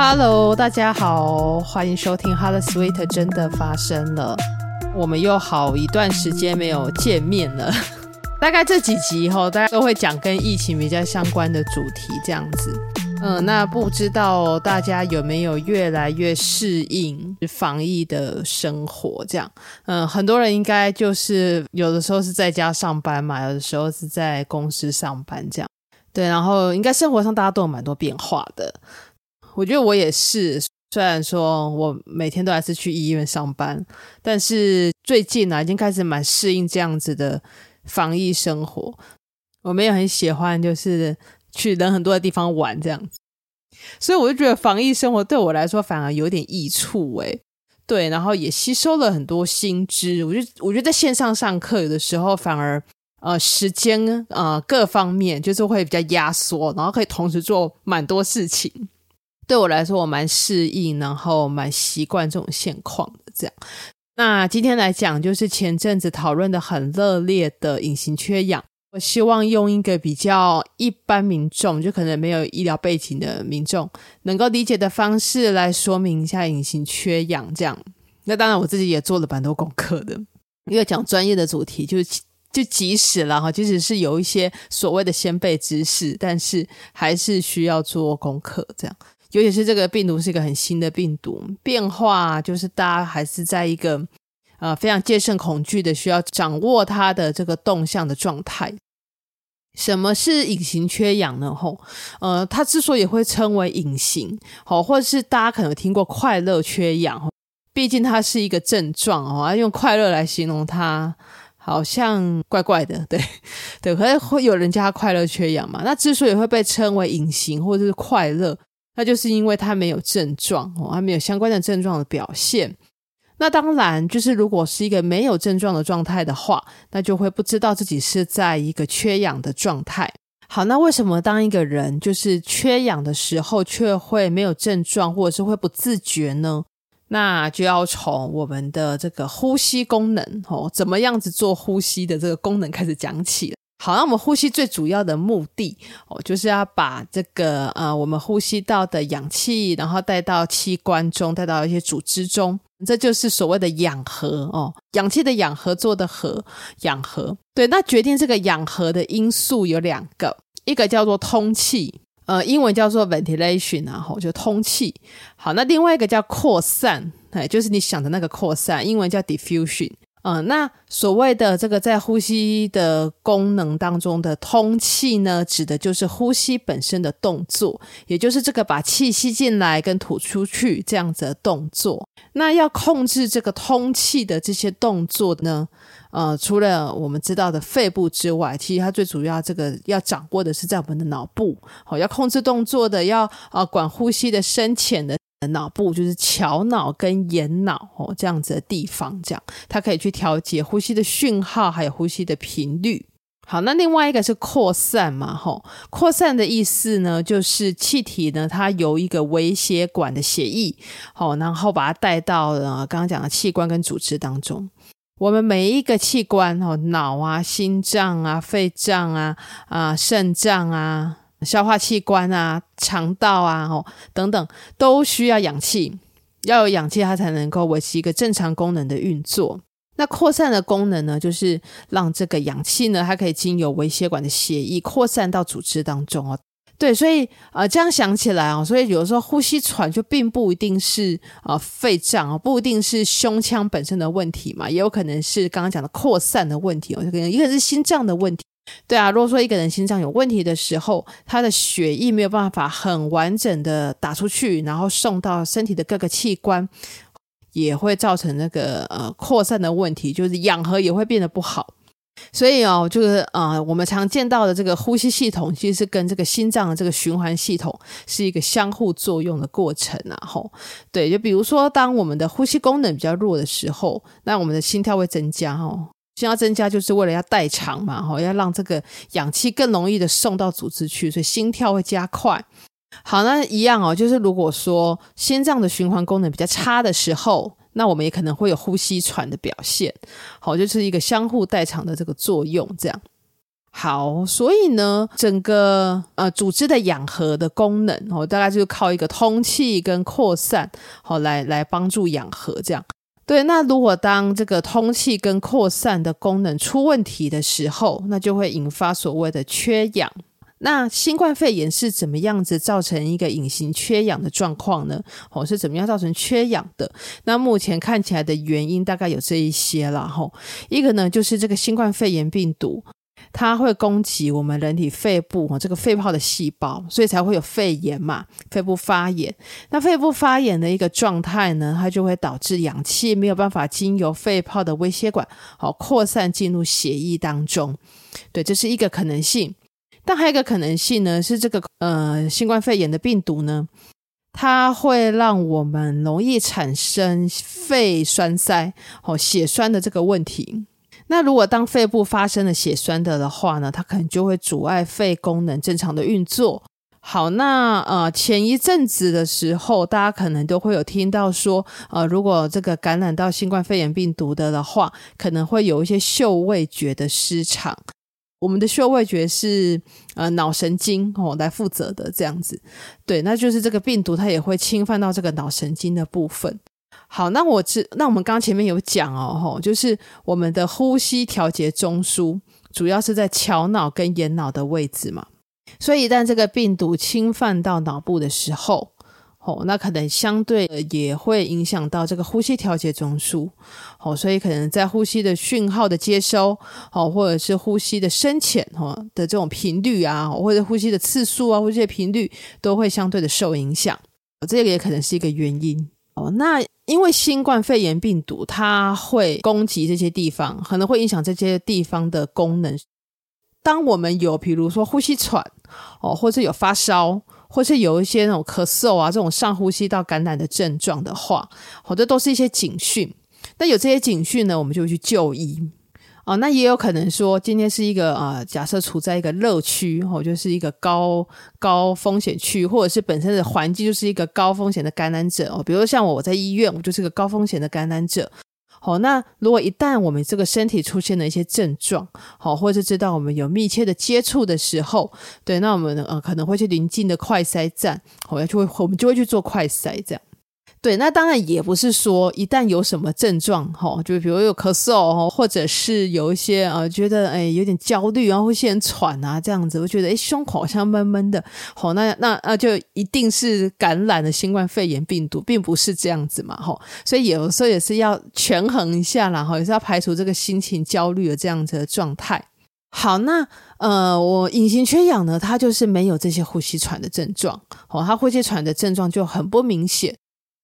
Hello，大家好，欢迎收听《Hello Sweet》，真的发生了。我们又好一段时间没有见面了，大概这几集以后，大家都会讲跟疫情比较相关的主题，这样子。嗯，那不知道大家有没有越来越适应防疫的生活？这样，嗯，很多人应该就是有的时候是在家上班嘛，有的时候是在公司上班，这样。对，然后应该生活上大家都有蛮多变化的。我觉得我也是，虽然说我每天都还是去医院上班，但是最近呢、已经开始蛮适应这样子的防疫生活。我没有很喜欢，就是去人很多的地方玩这样子，所以我就觉得防疫生活对我来说反而有点益处诶。对，然后也吸收了很多新知。我觉得，我觉得在线上上课有的时候反而呃时间呃各方面就是会比较压缩，然后可以同时做蛮多事情。对我来说，我蛮适应，然后蛮习惯这种现况的。这样，那今天来讲，就是前阵子讨论的很热烈的隐形缺氧。我希望用一个比较一般民众，就可能没有医疗背景的民众，能够理解的方式来说明一下隐形缺氧。这样，那当然我自己也做了蛮多功课的，因为讲专业的主题，就就即使了哈，即使是有一些所谓的先辈知识，但是还是需要做功课这样。尤其是这个病毒是一个很新的病毒，变化就是大家还是在一个呃非常戒慎恐惧的，需要掌握它的这个动向的状态。什么是隐形缺氧呢？吼，呃，它之所以会称为隐形，好，或者是大家可能听过快乐缺氧，毕竟它是一个症状哦，用快乐来形容它，好像怪怪的，对对，可是会有人叫它快乐缺氧嘛？那之所以会被称为隐形或者是快乐。那就是因为他没有症状哦，他没有相关的症状的表现。那当然，就是如果是一个没有症状的状态的话，那就会不知道自己是在一个缺氧的状态。好，那为什么当一个人就是缺氧的时候，却会没有症状，或者是会不自觉呢？那就要从我们的这个呼吸功能哦，怎么样子做呼吸的这个功能开始讲起了。好，那我们呼吸最主要的目的哦，就是要把这个呃，我们呼吸到的氧气，然后带到器官中，带到一些组织中，这就是所谓的氧合哦。氧气的氧合作的合，氧合。对，那决定这个氧合的因素有两个，一个叫做通气，呃，英文叫做 ventilation，然后就通气。好，那另外一个叫扩散，哎，就是你想的那个扩散，英文叫 diffusion。嗯，那所谓的这个在呼吸的功能当中的通气呢，指的就是呼吸本身的动作，也就是这个把气吸进来跟吐出去这样子的动作。那要控制这个通气的这些动作呢，呃，除了我们知道的肺部之外，其实它最主要这个要掌握的是在我们的脑部，好，要控制动作的，要呃管呼吸的深浅的。脑部就是桥脑跟延脑哦，这样子的地方，这样它可以去调节呼吸的讯号，还有呼吸的频率。好，那另外一个是扩散嘛，吼，扩散的意思呢，就是气体呢，它由一个微血管的血液，好，然后把它带到了刚刚讲的器官跟组织当中。我们每一个器官哦，脑啊、心脏啊、肺脏啊、啊肾脏啊。消化器官啊、肠道啊、哦等等，都需要氧气，要有氧气，它才能够维持一个正常功能的运作。那扩散的功能呢，就是让这个氧气呢，它可以经由微血管的血液扩散到组织当中哦。对，所以啊、这样想起来哦，所以有时候呼吸喘就并不一定是啊、肺胀哦，不一定是胸腔本身的问题嘛，也有可能是刚刚讲的扩散的问题哦，就可能一个是心脏的问题。对啊，如果说一个人心脏有问题的时候，他的血液没有办法很完整的打出去，然后送到身体的各个器官，也会造成那个呃扩散的问题，就是氧合也会变得不好。所以哦，就是呃我们常见到的这个呼吸系统，其实是跟这个心脏的这个循环系统是一个相互作用的过程啊。吼，对，就比如说当我们的呼吸功能比较弱的时候，那我们的心跳会增加哦。心跳增加就是为了要代偿嘛，哈，要让这个氧气更容易的送到组织去，所以心跳会加快。好，那一样哦，就是如果说心脏的循环功能比较差的时候，那我们也可能会有呼吸喘的表现。好，就是一个相互代偿的这个作用，这样。好，所以呢，整个呃组织的养合的功能哦，大概就是靠一个通气跟扩散，好来来帮助养合这样。对，那如果当这个通气跟扩散的功能出问题的时候，那就会引发所谓的缺氧。那新冠肺炎是怎么样子造成一个隐形缺氧的状况呢？哦，是怎么样造成缺氧的？那目前看起来的原因大概有这一些啦。吼，一个呢就是这个新冠肺炎病毒。它会攻击我们人体肺部这个肺泡的细胞，所以才会有肺炎嘛，肺部发炎。那肺部发炎的一个状态呢，它就会导致氧气没有办法经由肺泡的微血管好扩散进入血液当中。对，这是一个可能性。但还有一个可能性呢，是这个呃新冠肺炎的病毒呢，它会让我们容易产生肺栓塞、哦血栓的这个问题。那如果当肺部发生了血栓的的话呢，它可能就会阻碍肺功能正常的运作。好，那呃前一阵子的时候，大家可能都会有听到说，呃，如果这个感染到新冠肺炎病毒的的话，可能会有一些嗅味觉的失常。我们的嗅味觉是呃脑神经哦来负责的这样子，对，那就是这个病毒它也会侵犯到这个脑神经的部分。好，那我知，那我们刚前面有讲哦，吼，就是我们的呼吸调节中枢主要是在桥脑跟眼脑的位置嘛，所以一旦这个病毒侵犯到脑部的时候，哦，那可能相对也会影响到这个呼吸调节中枢，哦，所以可能在呼吸的讯号的接收，哦，或者是呼吸的深浅，哈的这种频率啊，或者呼吸的次数啊，或者这些频率都会相对的受影响，这个也可能是一个原因。哦，那因为新冠肺炎病毒它会攻击这些地方，可能会影响这些地方的功能。当我们有比如说呼吸喘，哦，或是有发烧，或是有一些那种咳嗽啊，这种上呼吸道感染的症状的话，好，这都是一些警讯。那有这些警讯呢，我们就去就医。哦，那也有可能说，今天是一个啊、呃，假设处在一个热区，哦，就是一个高高风险区，或者是本身的环境就是一个高风险的感染者哦。比如说像我，我在医院，我就是个高风险的感染者。好、哦，那如果一旦我们这个身体出现了一些症状，好、哦，或者是知道我们有密切的接触的时候，对，那我们呃可能会去临近的快筛站，我、哦、要就会我们就会去做快筛这样。对，那当然也不是说一旦有什么症状，哈，就比如有咳嗽，或者是有一些呃觉得哎有点焦虑啊，或是很喘啊这样子，我觉得哎胸口好像闷闷的，好，那那那就一定是感染了新冠肺炎病毒，并不是这样子嘛，哈，所以有时候也是要权衡一下，然后也是要排除这个心情焦虑的这样子的状态。好，那呃，我隐形缺氧呢，它就是没有这些呼吸喘的症状，哦，它呼吸喘的症状就很不明显。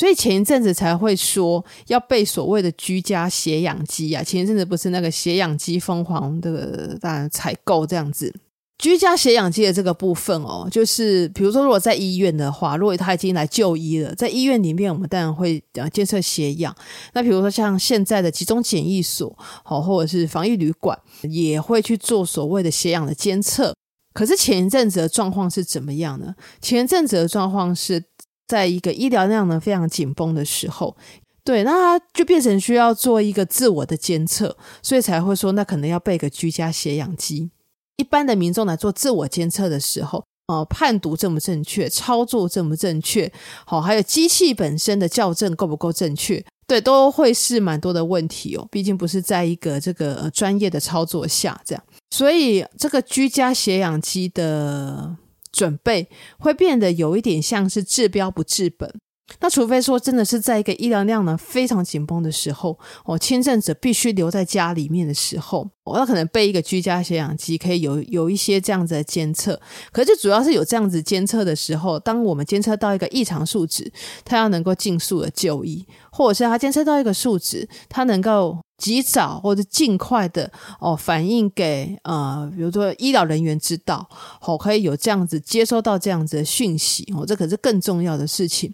所以前一阵子才会说要备所谓的居家血氧机啊，前一阵子不是那个血氧机疯狂的当然采购这样子。居家血氧机的这个部分哦，就是比如说如果在医院的话，如果他已经来就医了，在医院里面我们当然会呃监测血氧。那比如说像现在的集中检疫所，好，或者是防疫旅馆，也会去做所谓的血氧的监测。可是前一阵子的状况是怎么样呢？前一阵子的状况是。在一个医疗量能非常紧绷的时候，对，那他就变成需要做一个自我的监测，所以才会说，那可能要备个居家血氧机。一般的民众来做自我监测的时候，呃，判读正不正确，操作正不正确，好，还有机器本身的校正够不够正确，对，都会是蛮多的问题哦。毕竟不是在一个这个专业的操作下这样，所以这个居家血氧机的。准备会变得有一点像是治标不治本。那除非说真的是在一个医疗量呢非常紧绷的时候，哦，轻症者必须留在家里面的时候，我、哦、要可能备一个居家血氧机，可以有有一些这样子的监测。可是主要是有这样子监测的时候，当我们监测到一个异常数值，它要能够尽速的就医，或者是它监测到一个数值，它能够。及早或者尽快的哦，反映给呃，比如说医疗人员知道，哦，可以有这样子接收到这样子的讯息哦，这可是更重要的事情。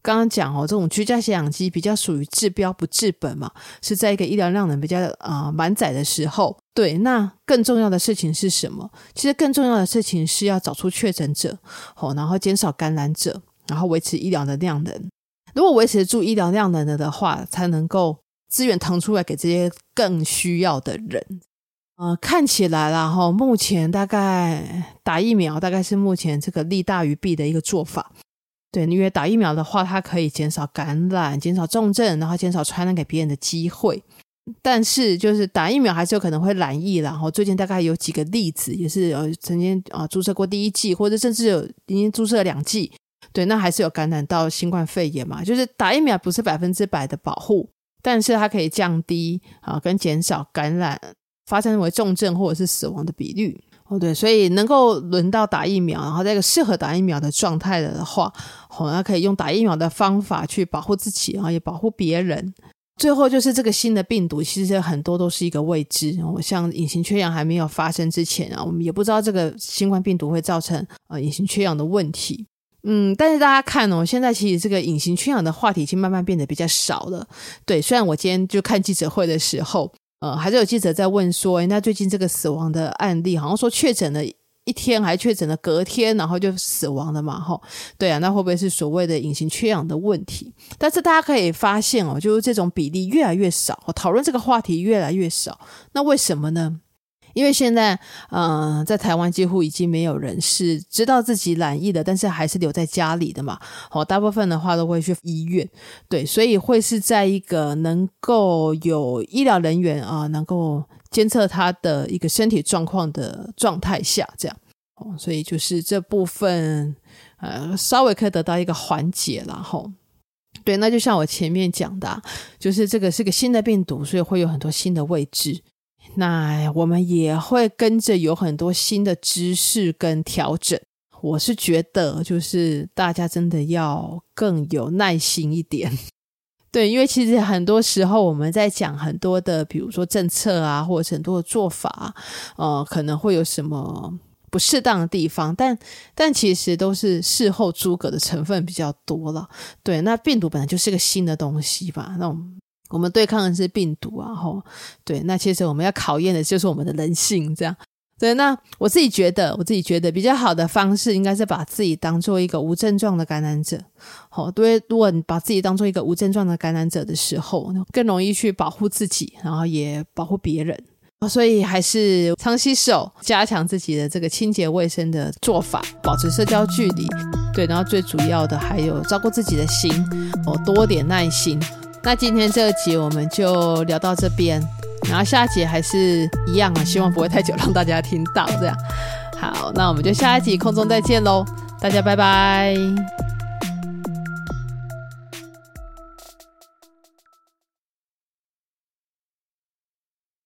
刚刚讲哦，这种居家血氧机比较属于治标不治本嘛，是在一个医疗量能比较啊满载的时候。对，那更重要的事情是什么？其实更重要的事情是要找出确诊者哦，然后减少感染者，然后维持医疗的量能。如果维持住医疗量能了的话，才能够。资源腾出来给这些更需要的人。呃，看起来啦哈，目前大概打疫苗大概是目前这个利大于弊的一个做法。对，因为打疫苗的话，它可以减少感染、减少重症，然后减少传染给别人的机会。但是，就是打疫苗还是有可能会染疫。然后最近大概有几个例子，也是呃曾经啊注射过第一剂，或者甚至有已经注射了两剂，对，那还是有感染到新冠肺炎嘛。就是打疫苗不是百分之百的保护，但是它可以降低啊跟减少感染。发生为重症或者是死亡的比率哦，对，所以能够轮到打疫苗，然后在一个适合打疫苗的状态的话，哦，那可以用打疫苗的方法去保护自己，然后也保护别人。最后就是这个新的病毒，其实很多都是一个未知。我像隐形缺氧还没有发生之前啊，我们也不知道这个新冠病毒会造成呃隐形缺氧的问题。嗯，但是大家看哦，现在其实这个隐形缺氧的话题已经慢慢变得比较少了。对，虽然我今天就看记者会的时候。呃，还是有记者在问说，诶，那最近这个死亡的案例，好像说确诊了一天，还确诊了隔天，然后就死亡了嘛？哈，对啊，那会不会是所谓的隐形缺氧的问题？但是大家可以发现哦，就是这种比例越来越少，讨论这个话题越来越少，那为什么呢？因为现在，嗯、在台湾几乎已经没有人是知道自己染疫的，但是还是留在家里的嘛。哦，大部分的话都会去医院，对，所以会是在一个能够有医疗人员啊、能够监测他的一个身体状况的状态下，这样。哦，所以就是这部分，呃，稍微可以得到一个缓解了吼。对，那就像我前面讲的，就是这个是个新的病毒，所以会有很多新的未知。那我们也会跟着有很多新的知识跟调整。我是觉得，就是大家真的要更有耐心一点。对，因为其实很多时候我们在讲很多的，比如说政策啊，或者很多的做法，呃，可能会有什么不适当的地方，但但其实都是事后诸葛的成分比较多了。对，那病毒本来就是个新的东西吧，那我们。我们对抗的是病毒啊，吼，对，那其实我们要考验的就是我们的人性，这样，对。那我自己觉得，我自己觉得比较好的方式，应该是把自己当做一个无症状的感染者，好，对。如果你把自己当做一个无症状的感染者的时候，更容易去保护自己，然后也保护别人。所以还是常洗手，加强自己的这个清洁卫生的做法，保持社交距离，对。然后最主要的还有照顾自己的心，哦，多点耐心。那今天这集我们就聊到这边，然后下一集还是一样啊，希望不会太久，让大家听到这样。好，那我们就下一集空中再见喽，大家拜拜。